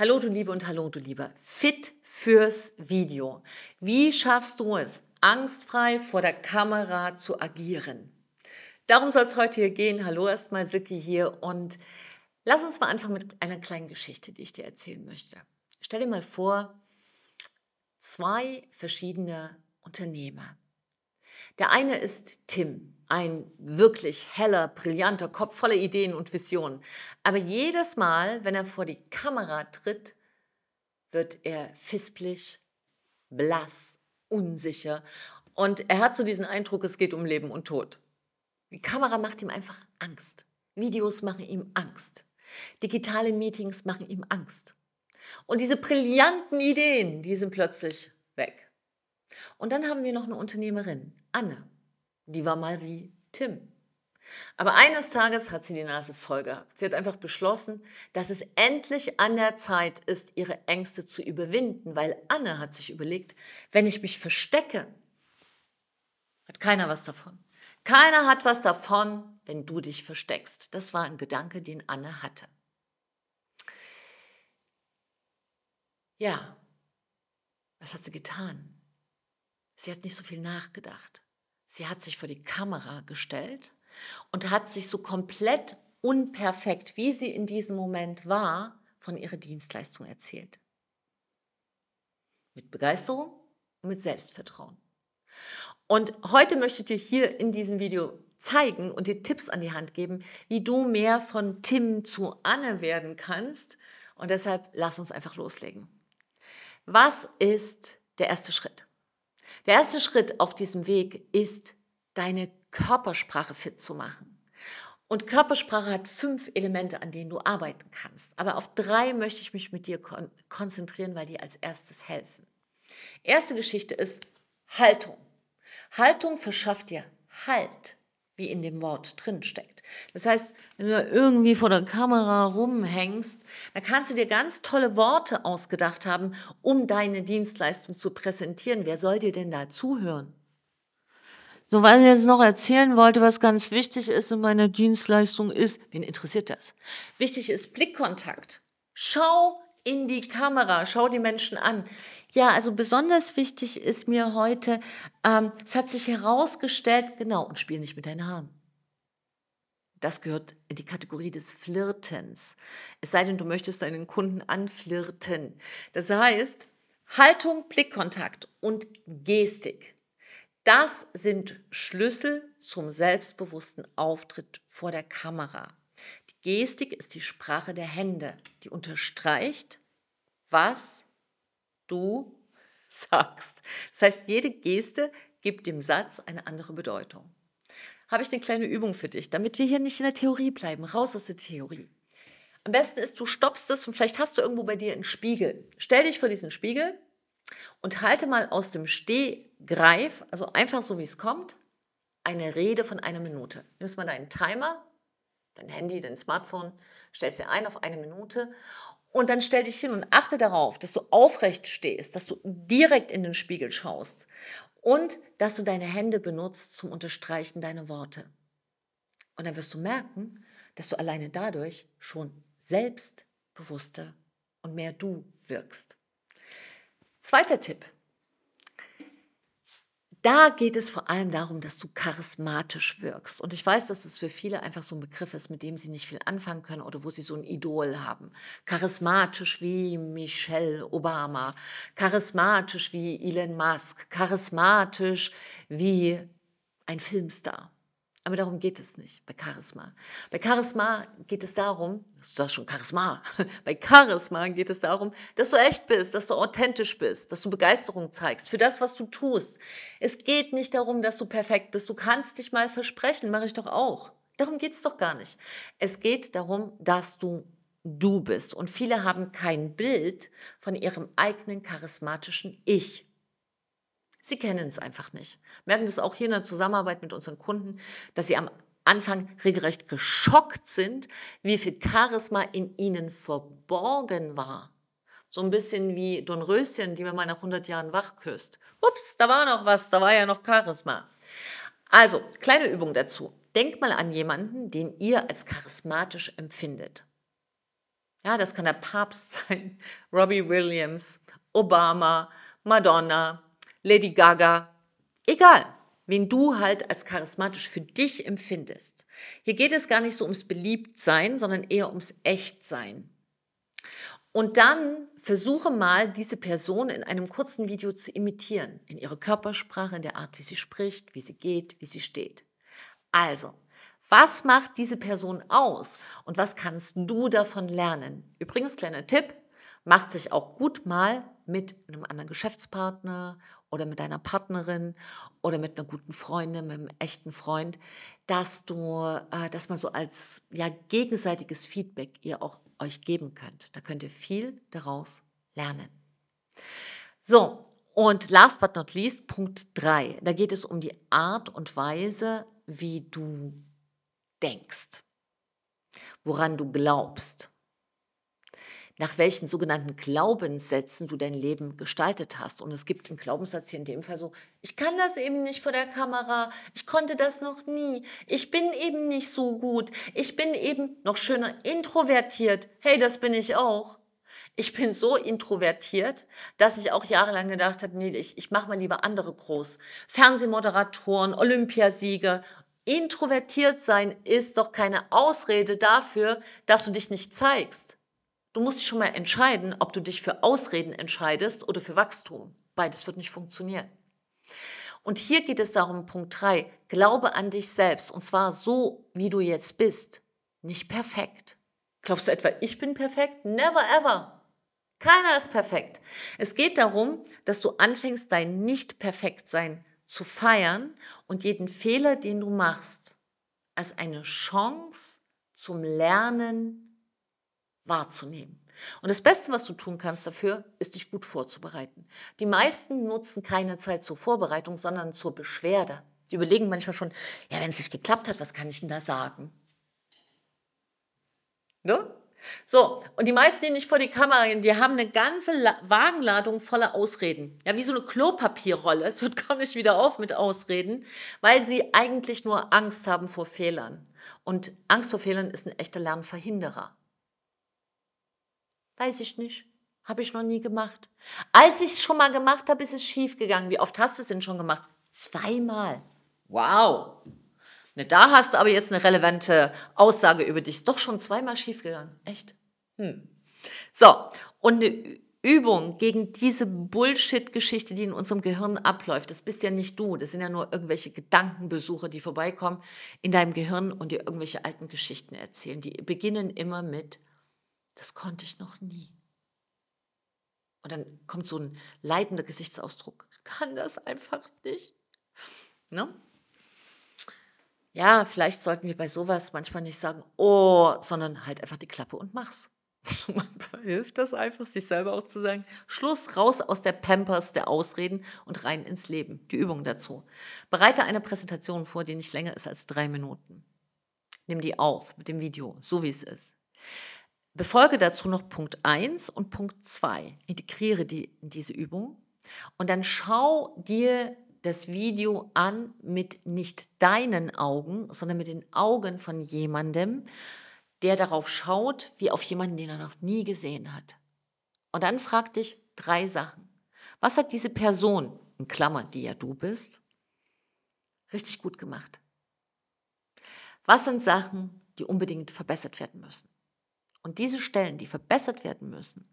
Hallo du Liebe und hallo du Lieber. Fit fürs Video. Wie schaffst du es, angstfrei vor der Kamera zu agieren? Darum soll es heute hier gehen. Hallo erstmal Silke hier und lass uns mal anfangen mit einer kleinen Geschichte, die ich dir erzählen möchte. Stell dir mal vor, zwei verschiedene Unternehmer. Der eine ist Tim, ein wirklich heller, brillanter Kopf voller Ideen und Visionen. Aber jedes Mal, wenn er vor die Kamera tritt, wird er fispelig, blass, unsicher und er hat so diesen Eindruck, es geht um Leben und Tod. Die Kamera macht ihm einfach Angst. Videos machen ihm Angst. Digitale Meetings machen ihm Angst. Und diese brillanten Ideen, die sind plötzlich weg. Und dann haben wir noch eine Unternehmerin, Anne. Die war mal wie Tim. Aber eines Tages hat sie die Nase voll gehabt. Sie hat einfach beschlossen, dass es endlich an der Zeit ist, ihre Ängste zu überwinden, weil Anne hat sich überlegt, wenn ich mich verstecke, hat keiner was davon. Keiner hat was davon, wenn du dich versteckst. Das war ein Gedanke, den Anne hatte. Ja, was hat sie getan? Sie hat nicht so viel nachgedacht. Sie hat sich vor die Kamera gestellt und hat sich so komplett unperfekt, wie sie in diesem Moment war, von ihrer Dienstleistung erzählt. Mit Begeisterung und mit Selbstvertrauen. Und heute möchte ich dir hier in diesem Video zeigen und dir Tipps an die Hand geben, wie du mehr von Tim zu Anne werden kannst. Und deshalb lass uns einfach loslegen. Was ist der erste Schritt? Der erste Schritt auf diesem Weg ist, deine Körpersprache fit zu machen. Und Körpersprache hat fünf Elemente, an denen du arbeiten kannst. Aber auf drei möchte ich mich mit dir kon konzentrieren, weil die als erstes helfen. Erste Geschichte ist Haltung. Haltung verschafft dir Halt wie in dem Wort drin steckt. Das heißt, wenn du irgendwie vor der Kamera rumhängst, dann kannst du dir ganz tolle Worte ausgedacht haben, um deine Dienstleistung zu präsentieren. Wer soll dir denn da zuhören? So, weil ich jetzt noch erzählen wollte, was ganz wichtig ist in meiner Dienstleistung ist, wen interessiert das? Wichtig ist Blickkontakt. Schau in die Kamera, schau die Menschen an. Ja, also besonders wichtig ist mir heute, ähm, es hat sich herausgestellt, genau, und spiel nicht mit deinen Haaren. Das gehört in die Kategorie des Flirtens. Es sei denn, du möchtest deinen Kunden anflirten. Das heißt, Haltung, Blickkontakt und Gestik. Das sind Schlüssel zum selbstbewussten Auftritt vor der Kamera. Gestik ist die Sprache der Hände, die unterstreicht, was du sagst. Das heißt, jede Geste gibt dem Satz eine andere Bedeutung. Habe ich eine kleine Übung für dich, damit wir hier nicht in der Theorie bleiben, raus aus der Theorie. Am besten ist, du stoppst es und vielleicht hast du irgendwo bei dir einen Spiegel. Stell dich vor diesen Spiegel und halte mal aus dem Stehgreif, also einfach so wie es kommt, eine Rede von einer Minute. Nimmst mal deinen Timer, dein Handy, dein Smartphone, stellst dir ein auf eine Minute und dann stell dich hin und achte darauf, dass du aufrecht stehst, dass du direkt in den Spiegel schaust und dass du deine Hände benutzt zum Unterstreichen deiner Worte. Und dann wirst du merken, dass du alleine dadurch schon selbstbewusster und mehr du wirkst. Zweiter Tipp. Da geht es vor allem darum, dass du charismatisch wirkst. Und ich weiß, dass es für viele einfach so ein Begriff ist, mit dem sie nicht viel anfangen können oder wo sie so ein Idol haben. Charismatisch wie Michelle Obama, charismatisch wie Elon Musk, charismatisch wie ein Filmstar. Aber darum geht es nicht bei Charisma. Bei Charisma geht es darum, das ist schon Charisma, bei Charisma geht es darum, dass du echt bist, dass du authentisch bist, dass du Begeisterung zeigst für das, was du tust. Es geht nicht darum, dass du perfekt bist. Du kannst dich mal versprechen, mache ich doch auch. Darum geht es doch gar nicht. Es geht darum, dass du du bist. Und viele haben kein Bild von ihrem eigenen charismatischen Ich. Sie kennen es einfach nicht. Merken das auch hier in der Zusammenarbeit mit unseren Kunden, dass sie am Anfang regelrecht geschockt sind, wie viel Charisma in ihnen verborgen war. So ein bisschen wie Don Röschen, die man mal nach 100 Jahren wach küsst. Ups, da war noch was, da war ja noch Charisma. Also, kleine Übung dazu. Denkt mal an jemanden, den ihr als charismatisch empfindet. Ja, das kann der Papst sein, Robbie Williams, Obama, Madonna, Lady Gaga, egal, wen du halt als charismatisch für dich empfindest. Hier geht es gar nicht so ums Beliebtsein, sondern eher ums Echtsein. Und dann versuche mal, diese Person in einem kurzen Video zu imitieren, in ihrer Körpersprache, in der Art, wie sie spricht, wie sie geht, wie sie steht. Also, was macht diese Person aus und was kannst du davon lernen? Übrigens, kleiner Tipp, macht sich auch gut mal mit einem anderen Geschäftspartner oder mit deiner Partnerin oder mit einer guten Freundin, mit einem echten Freund, dass du äh, das mal so als ja, gegenseitiges Feedback ihr auch euch geben könnt. Da könnt ihr viel daraus lernen. So, und last but not least, Punkt 3. Da geht es um die Art und Weise, wie du denkst, woran du glaubst, nach welchen sogenannten Glaubenssätzen du dein Leben gestaltet hast. Und es gibt einen Glaubenssatz hier in dem Fall so, ich kann das eben nicht vor der Kamera, ich konnte das noch nie, ich bin eben nicht so gut, ich bin eben noch schöner introvertiert. Hey, das bin ich auch. Ich bin so introvertiert, dass ich auch jahrelang gedacht habe, nee, ich, ich mache mal lieber andere groß. Fernsehmoderatoren, Olympiasieger Introvertiert sein ist doch keine Ausrede dafür, dass du dich nicht zeigst. Du musst dich schon mal entscheiden, ob du dich für Ausreden entscheidest oder für Wachstum. Beides wird nicht funktionieren. Und hier geht es darum, Punkt 3, glaube an dich selbst und zwar so, wie du jetzt bist. Nicht perfekt. Glaubst du etwa, ich bin perfekt? Never ever. Keiner ist perfekt. Es geht darum, dass du anfängst, dein Nicht-Perfekt-Sein zu feiern und jeden Fehler, den du machst, als eine Chance zum Lernen wahrzunehmen. Und das Beste, was du tun kannst dafür, ist dich gut vorzubereiten. Die meisten nutzen keine Zeit zur Vorbereitung, sondern zur Beschwerde. Die überlegen manchmal schon, ja, wenn es nicht geklappt hat, was kann ich denn da sagen? Ne? So, und die meisten, die nicht vor die Kamera gehen, die haben eine ganze La Wagenladung voller Ausreden. Ja, wie so eine Klopapierrolle. Es hört gar nicht wieder auf mit Ausreden, weil sie eigentlich nur Angst haben vor Fehlern. Und Angst vor Fehlern ist ein echter Lernverhinderer. Weiß ich nicht. Habe ich noch nie gemacht. Als ich es schon mal gemacht habe, ist es schief gegangen. Wie oft hast du es denn schon gemacht? Zweimal. Wow. Ne, da hast du aber jetzt eine relevante Aussage über dich. Ist doch schon zweimal schiefgegangen. Echt? Hm. So, und eine Übung gegen diese Bullshit-Geschichte, die in unserem Gehirn abläuft. Das bist ja nicht du. Das sind ja nur irgendwelche Gedankenbesucher, die vorbeikommen in deinem Gehirn und dir irgendwelche alten Geschichten erzählen. Die beginnen immer mit, das konnte ich noch nie. Und dann kommt so ein leidender Gesichtsausdruck. Ich kann das einfach nicht. Ne? Ja, vielleicht sollten wir bei sowas manchmal nicht sagen: „Oh“, sondern halt einfach die Klappe und mach's. Manchmal hilft das einfach, sich selber auch zu sagen: „Schluss, raus aus der Pampers der Ausreden und rein ins Leben.“ Die Übung dazu. Bereite eine Präsentation vor, die nicht länger ist als drei Minuten. Nimm die auf mit dem Video, so wie es ist. Befolge dazu noch Punkt 1 und Punkt 2. Integriere die in diese Übung und dann schau dir das Video an mit nicht deinen Augen, sondern mit den Augen von jemandem, der darauf schaut, wie auf jemanden, den er noch nie gesehen hat. Und dann frag dich drei Sachen. Was hat diese Person, in Klammern, die ja du bist, richtig gut gemacht? Was sind Sachen, die unbedingt verbessert werden müssen? Und diese Stellen, die verbessert werden müssen,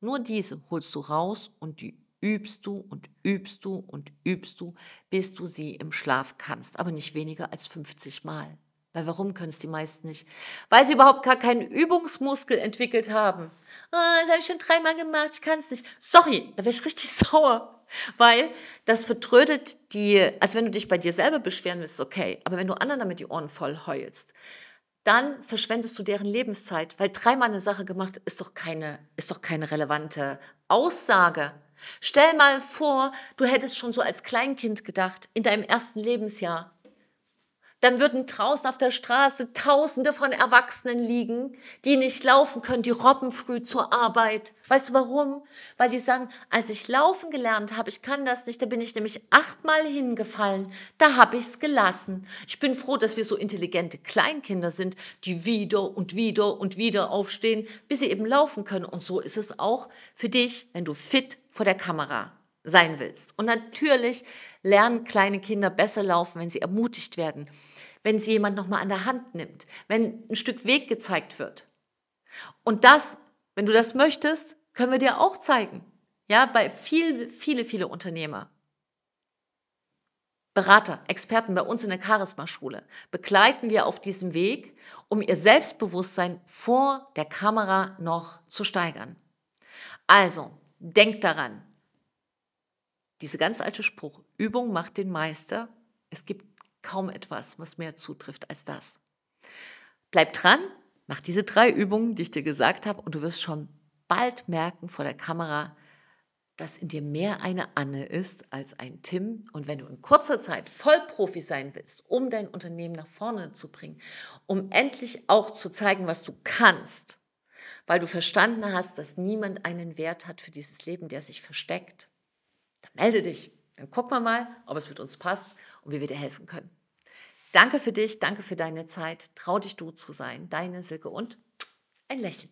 nur diese holst du raus und die übst du und übst du und übst du, bis du sie im Schlaf kannst, aber nicht weniger als 50 Mal. Weil warum können es die meisten nicht? Weil sie überhaupt gar keinen Übungsmuskel entwickelt haben. Oh, das habe ich schon dreimal gemacht, ich kann es nicht. Sorry, da wäre ich richtig sauer. Weil das vertrödelt die, also wenn du dich bei dir selber beschweren willst, okay. Aber wenn du anderen damit die Ohren voll heulst, dann verschwendest du deren Lebenszeit. Weil dreimal eine Sache gemacht ist doch keine, ist doch keine relevante Aussage. Stell mal vor, du hättest schon so als Kleinkind gedacht, in deinem ersten Lebensjahr. Dann würden draußen auf der Straße Tausende von Erwachsenen liegen, die nicht laufen können, die robben früh zur Arbeit. Weißt du warum? Weil die sagen, als ich laufen gelernt habe, ich kann das nicht, da bin ich nämlich achtmal hingefallen, da habe ich es gelassen. Ich bin froh, dass wir so intelligente Kleinkinder sind, die wieder und wieder und wieder aufstehen, bis sie eben laufen können. Und so ist es auch für dich, wenn du fit vor der Kamera sein willst. Und natürlich lernen kleine Kinder besser laufen, wenn sie ermutigt werden, wenn sie jemand nochmal an der Hand nimmt, wenn ein Stück Weg gezeigt wird. Und das, wenn du das möchtest, können wir dir auch zeigen. Ja, bei viel, viele, viele Unternehmer. Berater, Experten bei uns in der Charisma-Schule begleiten wir auf diesem Weg, um ihr Selbstbewusstsein vor der Kamera noch zu steigern. Also, denk daran, diese ganz alte Spruch, Übung macht den Meister. Es gibt kaum etwas, was mehr zutrifft als das. Bleib dran, mach diese drei Übungen, die ich dir gesagt habe, und du wirst schon bald merken vor der Kamera, dass in dir mehr eine Anne ist als ein Tim. Und wenn du in kurzer Zeit Vollprofi sein willst, um dein Unternehmen nach vorne zu bringen, um endlich auch zu zeigen, was du kannst, weil du verstanden hast, dass niemand einen Wert hat für dieses Leben, der sich versteckt, dann melde dich. Dann gucken wir mal, ob es mit uns passt und wie wir dir helfen können. Danke für dich, danke für deine Zeit. Trau dich du zu sein. Deine Silke und ein Lächeln.